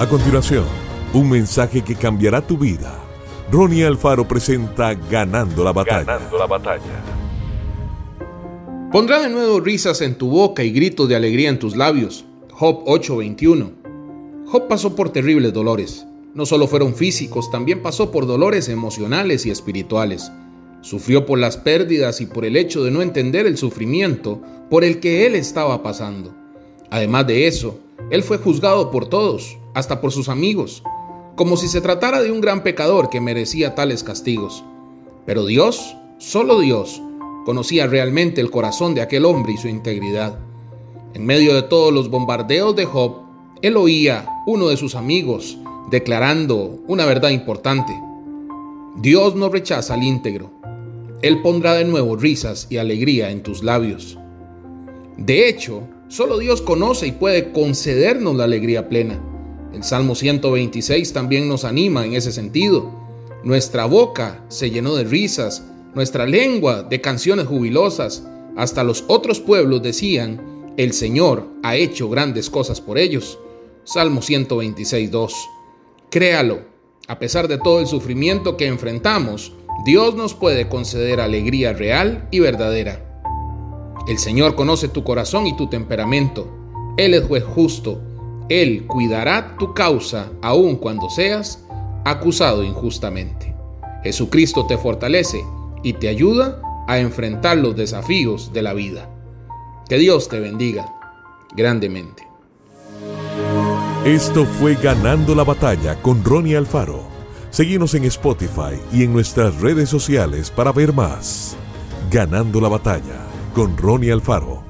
A continuación, un mensaje que cambiará tu vida. Ronnie Alfaro presenta Ganando la batalla. Ganando la batalla. Pondrá de nuevo risas en tu boca y gritos de alegría en tus labios. Job 8:21. Job pasó por terribles dolores. No solo fueron físicos, también pasó por dolores emocionales y espirituales. Sufrió por las pérdidas y por el hecho de no entender el sufrimiento por el que él estaba pasando. Además de eso, él fue juzgado por todos, hasta por sus amigos, como si se tratara de un gran pecador que merecía tales castigos. Pero Dios, solo Dios, conocía realmente el corazón de aquel hombre y su integridad. En medio de todos los bombardeos de Job, él oía uno de sus amigos declarando una verdad importante. Dios no rechaza al íntegro. Él pondrá de nuevo risas y alegría en tus labios. De hecho, solo Dios conoce y puede concedernos la alegría plena. El Salmo 126 también nos anima en ese sentido. Nuestra boca se llenó de risas, nuestra lengua de canciones jubilosas. Hasta los otros pueblos decían, el Señor ha hecho grandes cosas por ellos. Salmo 126, 2. Créalo, a pesar de todo el sufrimiento que enfrentamos, Dios nos puede conceder alegría real y verdadera. El Señor conoce tu corazón y tu temperamento. Él es justo él cuidará tu causa aun cuando seas acusado injustamente. Jesucristo te fortalece y te ayuda a enfrentar los desafíos de la vida. Que Dios te bendiga grandemente. Esto fue Ganando la Batalla con Ronnie Alfaro. Seguimos en Spotify y en nuestras redes sociales para ver más. Ganando la Batalla con Ronnie Alfaro.